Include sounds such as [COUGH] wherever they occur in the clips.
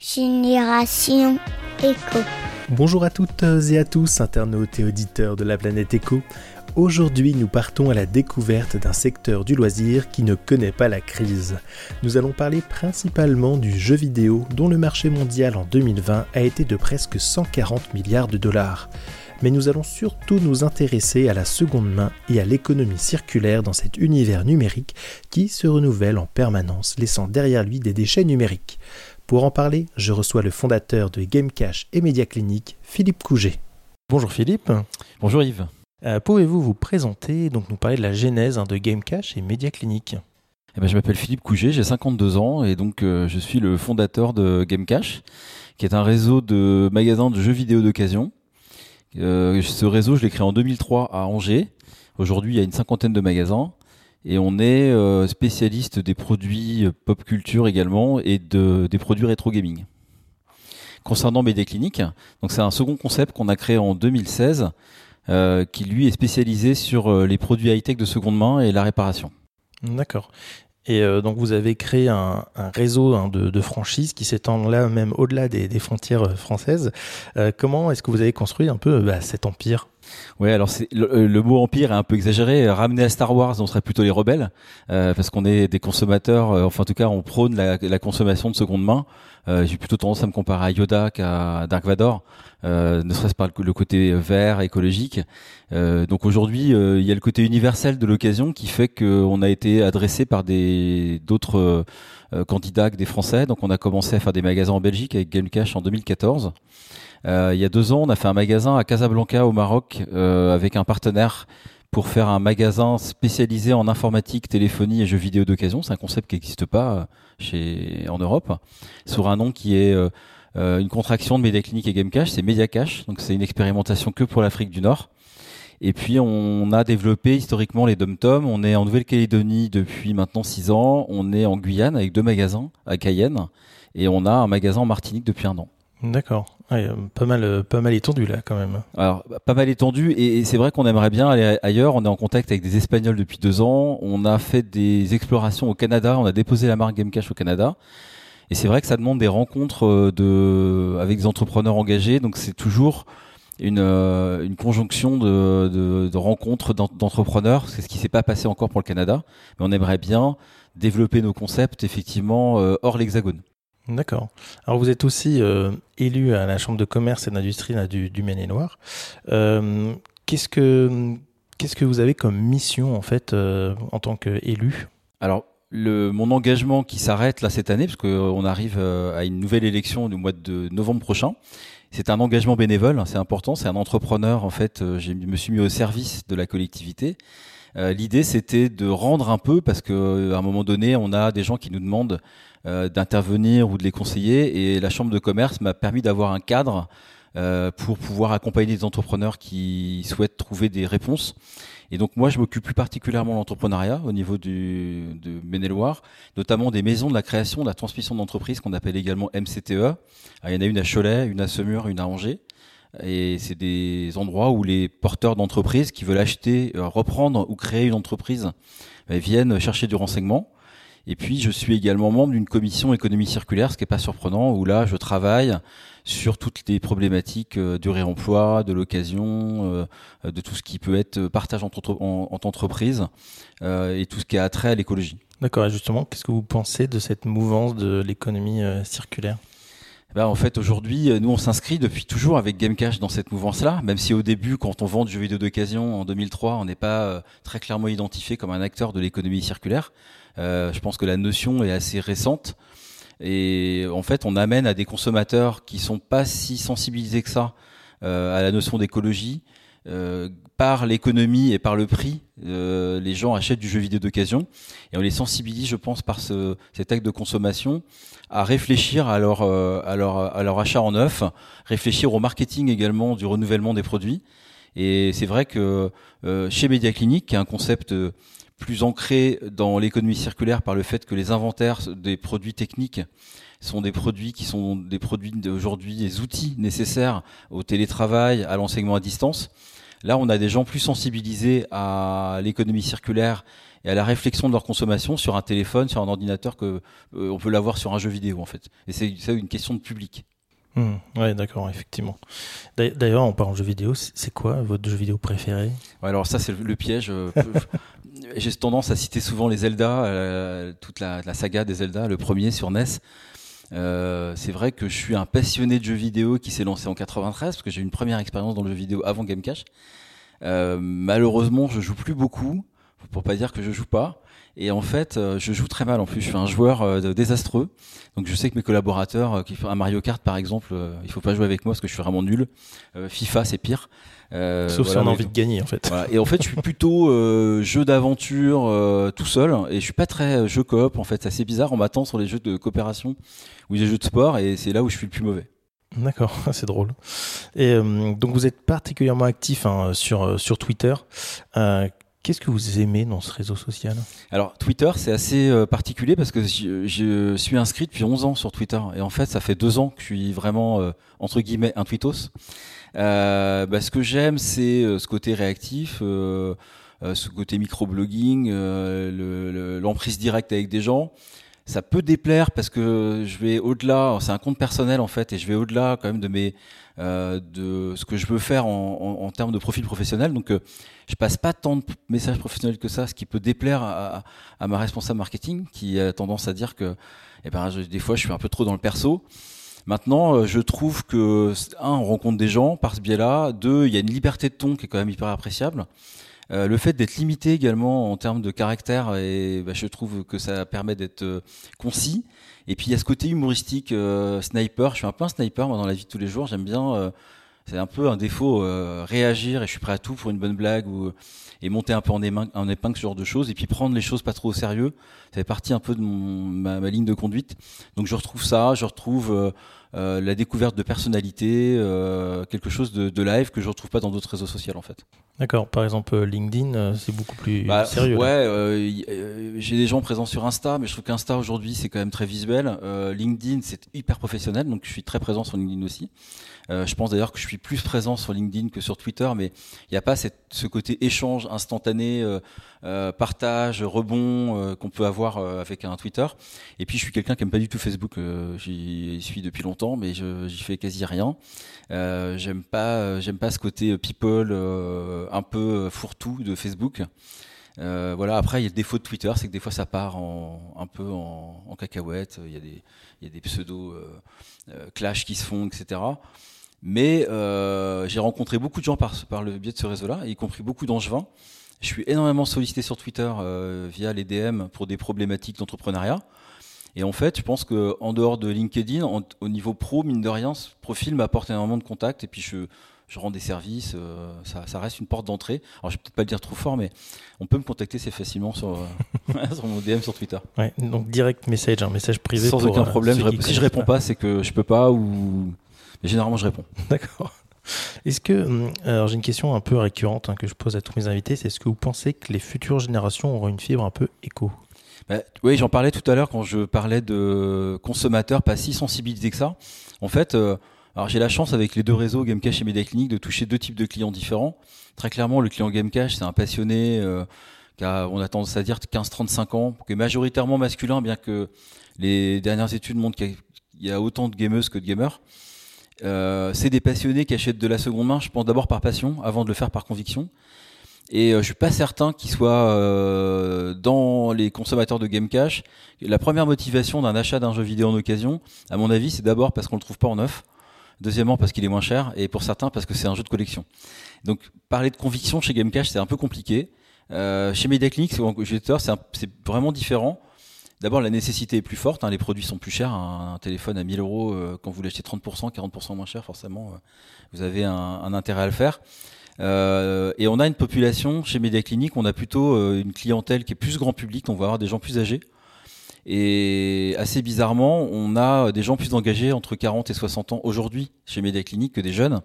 Génération Éco. Bonjour à toutes et à tous, internautes et auditeurs de la planète Éco. Aujourd'hui, nous partons à la découverte d'un secteur du loisir qui ne connaît pas la crise. Nous allons parler principalement du jeu vidéo dont le marché mondial en 2020 a été de presque 140 milliards de dollars. Mais nous allons surtout nous intéresser à la seconde main et à l'économie circulaire dans cet univers numérique qui se renouvelle en permanence, laissant derrière lui des déchets numériques. Pour en parler, je reçois le fondateur de Gamecash et Média Clinique, Philippe Couget. Bonjour Philippe. Bonjour Yves. Euh, Pouvez-vous vous présenter, donc nous parler de la genèse hein, de Gamecash et Média Clinique? Eh ben, Je m'appelle Philippe Couget, j'ai 52 ans et donc euh, je suis le fondateur de Gamecash, qui est un réseau de magasins de jeux vidéo d'occasion. Euh, ce réseau, je l'ai créé en 2003 à Angers. Aujourd'hui, il y a une cinquantaine de magasins et on est euh, spécialiste des produits euh, pop culture également et de, des produits rétro gaming. Concernant Média Clinique, donc c'est un second concept qu'on a créé en 2016 euh, qui lui est spécialisé sur les produits high-tech de seconde main et la réparation. D'accord. Et euh, donc vous avez créé un, un réseau hein, de, de, franchises qui s'étend là même au-delà des, des, frontières françaises. Euh, comment est-ce que vous avez construit un peu bah, cet empire? Ouais, alors c'est le, le, mot empire est un peu exagéré. Ramené à Star Wars, on serait plutôt les rebelles, euh, parce qu'on est des consommateurs. Euh, enfin, en tout cas, on prône la, la consommation de seconde main. Euh, J'ai plutôt tendance à me comparer à Yoda qu'à Dark Vador, euh, ne serait-ce par le côté vert écologique. Euh, donc aujourd'hui, il y a le côté universel de l'occasion qui fait qu'on a été adressé par des d'autres candidats que des Français. Donc on a commencé à faire des magasins en Belgique avec Gamecash en 2014. Euh, il y a deux ans, on a fait un magasin à Casablanca au Maroc euh, avec un partenaire pour faire un magasin spécialisé en informatique, téléphonie et jeux vidéo d'occasion. C'est un concept qui n'existe pas euh, chez en Europe, sur un nom qui est euh, une contraction de Mediaclinic et Gamecash, c'est Mediacash. Donc c'est une expérimentation que pour l'Afrique du Nord. Et puis on a développé historiquement les dom-tom. On est en Nouvelle-Calédonie depuis maintenant six ans. On est en Guyane avec deux magasins à Cayenne et on a un magasin en Martinique depuis un an. D'accord. Ouais, pas mal, pas mal étendu là quand même. Alors pas mal étendu et, c'est vrai qu'on aimerait bien aller ailleurs. On est en contact avec des Espagnols depuis deux ans. On a fait des explorations au Canada. On a déposé la marque Gamecash au Canada. Et c'est vrai que ça demande des rencontres de avec des entrepreneurs engagés. Donc c'est toujours une, une conjonction de, de, de rencontres d'entrepreneurs. C'est ce qui s'est pas passé encore pour le Canada. Mais on aimerait bien développer nos concepts effectivement hors l'Hexagone. D'accord. Alors vous êtes aussi euh, élu à la Chambre de commerce et d'industrie du, du Maine-et-Loire. Euh, qu'est-ce que qu'est-ce que vous avez comme mission en fait euh, en tant qu'élu? Alors le, mon engagement qui s'arrête là cette année, parce qu'on arrive à une nouvelle élection du mois de novembre prochain. C'est un engagement bénévole, c'est important. C'est un entrepreneur en fait. Je me suis mis au service de la collectivité. Euh, L'idée, c'était de rendre un peu, parce que à un moment donné, on a des gens qui nous demandent euh, d'intervenir ou de les conseiller, et la chambre de commerce m'a permis d'avoir un cadre euh, pour pouvoir accompagner des entrepreneurs qui souhaitent trouver des réponses. Et donc moi, je m'occupe plus particulièrement de l'entrepreneuriat au niveau du, de Maine-et-Loire, notamment des maisons de la création, de la transmission d'entreprise qu'on appelle également MCTE. Il y en a une à Cholet, une à Semur, une à Angers. Et c'est des endroits où les porteurs d'entreprises qui veulent acheter, reprendre ou créer une entreprise viennent chercher du renseignement. Et puis, je suis également membre d'une commission économie circulaire, ce qui n'est pas surprenant, où là, je travaille sur toutes les problématiques du réemploi, de l'occasion, de tout ce qui peut être partage entre, en, entre entreprises et tout ce qui a trait à l'écologie. D'accord. Et justement, qu'est-ce que vous pensez de cette mouvance de l'économie circulaire? Ben, en fait, aujourd'hui, nous, on s'inscrit depuis toujours avec Gamecash dans cette mouvance-là, même si au début, quand on vend du jeu vidéo d'occasion en 2003, on n'est pas euh, très clairement identifié comme un acteur de l'économie circulaire. Euh, je pense que la notion est assez récente. Et en fait, on amène à des consommateurs qui sont pas si sensibilisés que ça euh, à la notion d'écologie. Euh, par l'économie et par le prix, euh, les gens achètent du jeu vidéo d'occasion et on les sensibilise, je pense, par ce, cet acte de consommation à réfléchir à leur, euh, à, leur, à leur achat en neuf, réfléchir au marketing également du renouvellement des produits. Et c'est vrai que euh, chez Media Clinic, qui est un concept plus ancré dans l'économie circulaire par le fait que les inventaires des produits techniques sont des produits qui sont des produits d'aujourd'hui, des outils nécessaires au télétravail, à l'enseignement à distance. Là, on a des gens plus sensibilisés à l'économie circulaire et à la réflexion de leur consommation sur un téléphone, sur un ordinateur que euh, on peut l'avoir sur un jeu vidéo en fait. Et c'est ça une question de public. Hmm, ouais, d'accord, effectivement. D'ailleurs, en parlant de jeux vidéo, c'est quoi votre jeu vidéo préféré? Alors ça, c'est le, piège. Euh, [LAUGHS] j'ai tendance à citer souvent les Zelda, euh, toute la, la, saga des Zelda, le premier sur NES. Euh, c'est vrai que je suis un passionné de jeux vidéo qui s'est lancé en 93 parce que j'ai eu une première expérience dans le jeu vidéo avant Game Cash. Euh, malheureusement, je joue plus beaucoup, pour pas dire que je joue pas. Et en fait, euh, je joue très mal en plus. Je suis un joueur euh, désastreux. Donc je sais que mes collaborateurs, euh, qui font un Mario Kart par exemple, il faut pas jouer avec moi parce que je suis vraiment nul. FIFA, c'est pire. Euh, Sauf si on a envie de gagner en fait. Et en fait, je suis plutôt euh, jeu d'aventure euh, tout seul et je suis pas très jeu coop en fait. C'est assez bizarre. On m'attend sur les jeux de coopération ou les jeux de sport et c'est là où je suis le plus mauvais. D'accord, [LAUGHS] c'est drôle. Et donc vous êtes particulièrement actif hein, sur sur Twitter. Qu'est-ce que vous aimez dans ce réseau social? Alors Twitter, c'est assez particulier parce que je, suis inscrit depuis 11 ans sur Twitter et en fait, ça fait deux ans que je suis vraiment entre guillemets un tweetos. Euh, bah, ce que j'aime, c'est euh, ce côté réactif, euh, ce côté microblogging, l'emprise directe avec des gens ça peut déplaire parce que je vais au-delà, c'est un compte personnel en fait, et je vais au-delà quand même de mes euh, de ce que je veux faire en, en, termes de profil professionnel. Donc, euh, je passe pas tant de messages professionnels que ça, ce qui peut déplaire à, à ma responsable marketing, qui a tendance à dire que, eh ben, des fois, je suis un peu trop dans le perso. Maintenant, euh, je trouve que un, on rencontre des gens par ce biais-là. Deux, il y a une liberté de ton qui est quand même hyper appréciable. Euh, le fait d'être limité également en termes de caractère, et bah, je trouve que ça permet d'être euh, concis. Et puis il y a ce côté humoristique, sniper. Je suis un peu un sniper moi dans la vie de tous les jours. J'aime bien. c'est un peu un défaut réagir et je suis prêt à tout pour une bonne blague ou et monter un peu en épingle, en épingle ce genre de choses et puis prendre les choses pas trop au sérieux. Ça fait partie un peu de mon, ma, ma ligne de conduite. Donc je retrouve ça, je retrouve euh, la découverte de personnalité, euh, quelque chose de, de, live que je retrouve pas dans d'autres réseaux sociaux en fait. D'accord. Par exemple, euh, LinkedIn, c'est beaucoup plus bah, sérieux. Ouais, j'ai des gens présents sur Insta, mais je trouve qu'Insta aujourd'hui c'est quand même très visuel. LinkedIn c'est hyper professionnel, donc je suis très présent sur LinkedIn aussi. Euh, je pense d'ailleurs que je suis plus présent sur LinkedIn que sur Twitter, mais il n'y a pas cette, ce côté échange instantané, euh, euh, partage, rebond qu'on peut avoir avec un Twitter. Et puis je suis quelqu'un qui aime pas du tout Facebook. j'y suis depuis longtemps, mais j'y fais quasi rien. j'aime pas, j'aime pas ce côté people un peu fourre-tout de Facebook. Euh, voilà. Après, il y a le défaut de Twitter, c'est que des fois ça part un peu en, cacahuète. Il y a des, il y a des pseudo euh, qui se font, etc. Mais euh, j'ai rencontré beaucoup de gens par, le biais de ce réseau-là, y compris beaucoup d'angevins. Je suis énormément sollicité sur Twitter euh, via les DM pour des problématiques d'entrepreneuriat. Et en fait, je pense que en dehors de LinkedIn, au niveau pro, mine de rien, ce profil m'apporte énormément de contacts. Et puis je, je rends des services, euh, ça, ça, reste une porte d'entrée. Alors je vais peut-être pas le dire trop fort, mais on peut me contacter assez facilement sur, [LAUGHS] euh, [LAUGHS] sur mon DM sur Twitter. Ouais, donc direct message, un message privé. Sans aucun problème. si je réponds pas, c'est que je peux pas ou mais généralement, je réponds. [LAUGHS] D'accord. Est-ce que, hum, alors j'ai une question un peu récurrente hein, que je pose à tous mes invités, c'est est-ce que vous pensez que les futures générations auront une fibre un peu éco? Bah, Oui, j'en parlais tout à l'heure quand je parlais de consommateurs pas si sensibilisés que ça. En fait, euh, alors j'ai la chance avec les deux réseaux Gamecash et Mediaclinic de toucher deux types de clients différents. Très clairement, le client Gamecash, c'est un passionné euh, qui on a tendance à dire 15-35 ans, qui est majoritairement masculin, bien que les dernières études montrent qu'il y a autant de gameuses que de gamers. Euh, c'est des passionnés qui achètent de la seconde main, je pense d'abord par passion, avant de le faire par conviction. Et euh, je suis pas certain qu'ils soient euh, dans les consommateurs de Game Cash. La première motivation d'un achat d'un jeu vidéo en occasion, à mon avis, c'est d'abord parce qu'on le trouve pas en neuf. Deuxièmement, parce qu'il est moins cher, et pour certains, parce que c'est un jeu de collection. Donc, parler de conviction chez Game Cash, c'est un peu compliqué. Euh, chez Mediaclinic, c'est vraiment différent. D'abord, la nécessité est plus forte. Hein, les produits sont plus chers. Un, téléphone à 1000 euros, euh, quand vous l'achetez 30%, 40% moins cher, forcément, euh, vous avez un, un, intérêt à le faire. Euh, et on a une population chez Media Clinic, on a plutôt euh, une clientèle qui est plus grand public. On va avoir des gens plus âgés. Et assez bizarrement, on a des gens plus engagés entre 40 et 60 ans aujourd'hui chez Media Clinic que des jeunes.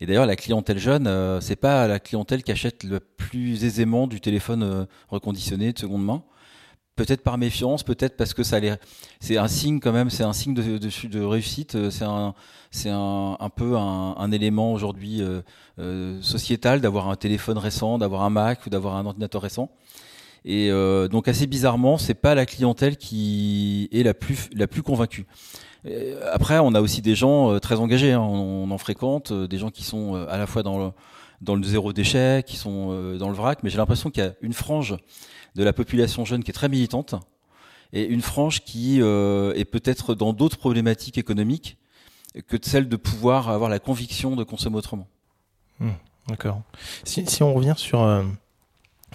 Et d'ailleurs, la clientèle jeune, euh, c'est pas la clientèle qui achète le plus aisément du téléphone reconditionné de seconde main Peut-être par méfiance, peut-être parce que ça les... c'est un signe quand même, c'est un signe de, de, de réussite, c'est un, c'est un, un, peu un, un élément aujourd'hui euh, euh, sociétal d'avoir un téléphone récent, d'avoir un Mac ou d'avoir un ordinateur récent. Et euh, donc assez bizarrement, c'est pas la clientèle qui est la plus la plus convaincue. Après, on a aussi des gens euh, très engagés, hein, on, en fréquente, euh, des gens qui sont à la fois dans le dans le zéro déchet, qui sont dans le vrac, mais j'ai l'impression qu'il y a une frange de la population jeune qui est très militante et une frange qui euh, est peut-être dans d'autres problématiques économiques que celle de pouvoir avoir la conviction de consommer autrement. Mmh, D'accord. Si, si, on revient sur, euh,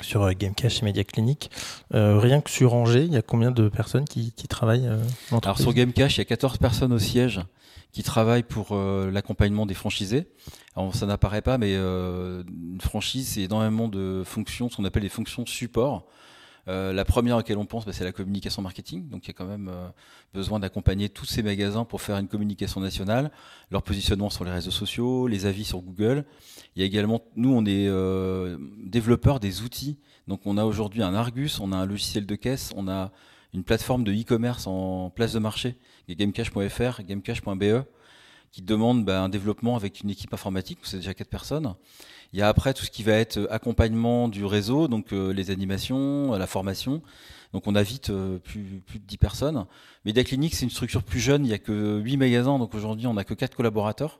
sur euh, Gamecash et Media Clinic, euh, rien que sur Angers, il y a combien de personnes qui, qui travaillent euh, Alors sur Gamecash, il y a 14 personnes au siège qui travaillent pour euh, l'accompagnement des franchisés. Alors, ça n'apparaît pas, mais une franchise, c'est énormément de fonctions, ce qu'on appelle les fonctions support. Euh, la première à laquelle on pense, bah, c'est la communication marketing. Donc, il y a quand même euh, besoin d'accompagner tous ces magasins pour faire une communication nationale, leur positionnement sur les réseaux sociaux, les avis sur Google. Il y a également, nous, on est euh, développeurs des outils. Donc, on a aujourd'hui un Argus, on a un logiciel de caisse, on a une plateforme de e-commerce en place de marché, gamecash.fr, gamecash.be, qui demande bah, un développement avec une équipe informatique, c'est déjà quatre personnes. Il y a après tout ce qui va être accompagnement du réseau, donc euh, les animations, la formation. Donc on a vite euh, plus, plus de 10 personnes. Media Clinic, c'est une structure plus jeune, il n'y a que 8 magasins, donc aujourd'hui on n'a que 4 collaborateurs.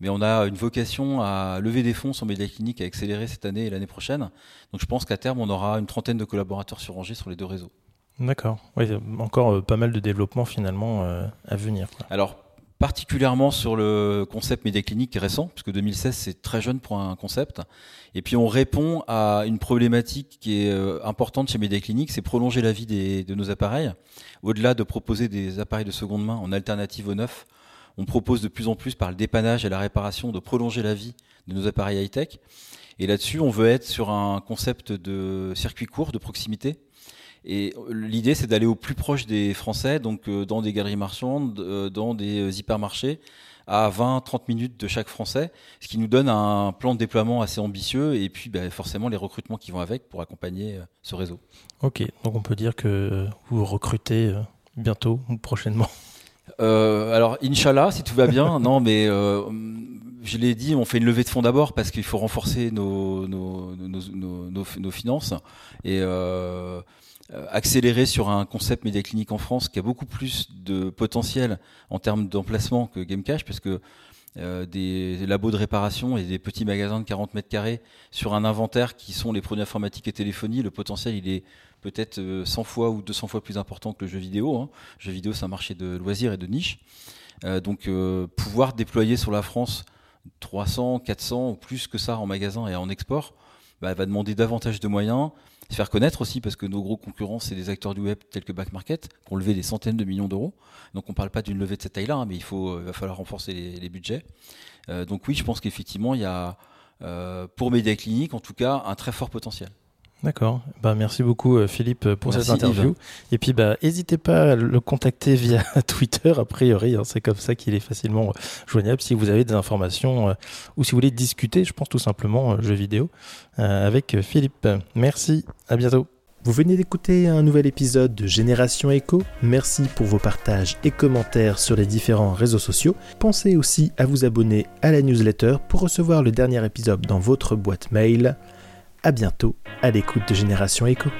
Mais on a une vocation à lever des fonds sur Media Clinic, à accélérer cette année et l'année prochaine. Donc je pense qu'à terme, on aura une trentaine de collaborateurs sur Angers sur les deux réseaux. D'accord. Oui, encore euh, pas mal de développement finalement euh, à venir. Alors, particulièrement sur le concept média clinique récent, puisque 2016 c'est très jeune pour un concept. Et puis on répond à une problématique qui est euh, importante chez Média Clinique, c'est prolonger la vie de nos appareils. Au-delà de proposer des appareils de seconde main en alternative au neuf, on propose de plus en plus par le dépannage et la réparation de prolonger la vie de nos appareils high-tech. Et là-dessus, on veut être sur un concept de circuit court, de proximité, et l'idée, c'est d'aller au plus proche des Français, donc euh, dans des galeries marchandes, euh, dans des hypermarchés, à 20-30 minutes de chaque Français, ce qui nous donne un plan de déploiement assez ambitieux et puis bah, forcément les recrutements qui vont avec pour accompagner euh, ce réseau. Ok, donc on peut dire que vous recrutez bientôt ou prochainement [LAUGHS] euh, alors, Inch'Allah, si tout va bien. [LAUGHS] non, mais euh, je l'ai dit, on fait une levée de fonds d'abord parce qu'il faut renforcer nos, nos, nos, nos, nos finances et euh, accélérer sur un concept média clinique en France qui a beaucoup plus de potentiel en termes d'emplacement que Gamecash, parce que euh, des, labos de réparation et des petits magasins de 40 mètres carrés sur un inventaire qui sont les produits informatiques et téléphonie, le potentiel il est peut-être 100 euh, fois ou 200 fois plus important que le jeu vidéo. Hein. Le jeu vidéo c'est un marché de loisirs et de niche. Euh, donc euh, pouvoir déployer sur la France 300, 400 ou plus que ça en magasin et en export, bah, va demander davantage de moyens, se faire connaître aussi parce que nos gros concurrents c'est des acteurs du web tels que Back Market qui ont levé des centaines de millions d'euros. Donc on parle pas d'une levée de cette taille-là, hein, mais il faut, il va falloir renforcer les, budgets. Euh, donc oui, je pense qu'effectivement il y a euh, pour Media Clinic en tout cas un très fort potentiel. D'accord. Bah, merci beaucoup Philippe pour merci cette interview. Yves. Et puis bah n'hésitez pas à le contacter via [LAUGHS] Twitter a priori, hein, c'est comme ça qu'il est facilement joignable si vous avez des informations euh, ou si vous voulez discuter, je pense tout simplement euh, jeux vidéo euh, avec Philippe. Merci, à bientôt. Vous venez d'écouter un nouvel épisode de Génération Echo. Merci pour vos partages et commentaires sur les différents réseaux sociaux. Pensez aussi à vous abonner à la newsletter pour recevoir le dernier épisode dans votre boîte mail. À bientôt à l'écoute de Génération Echo.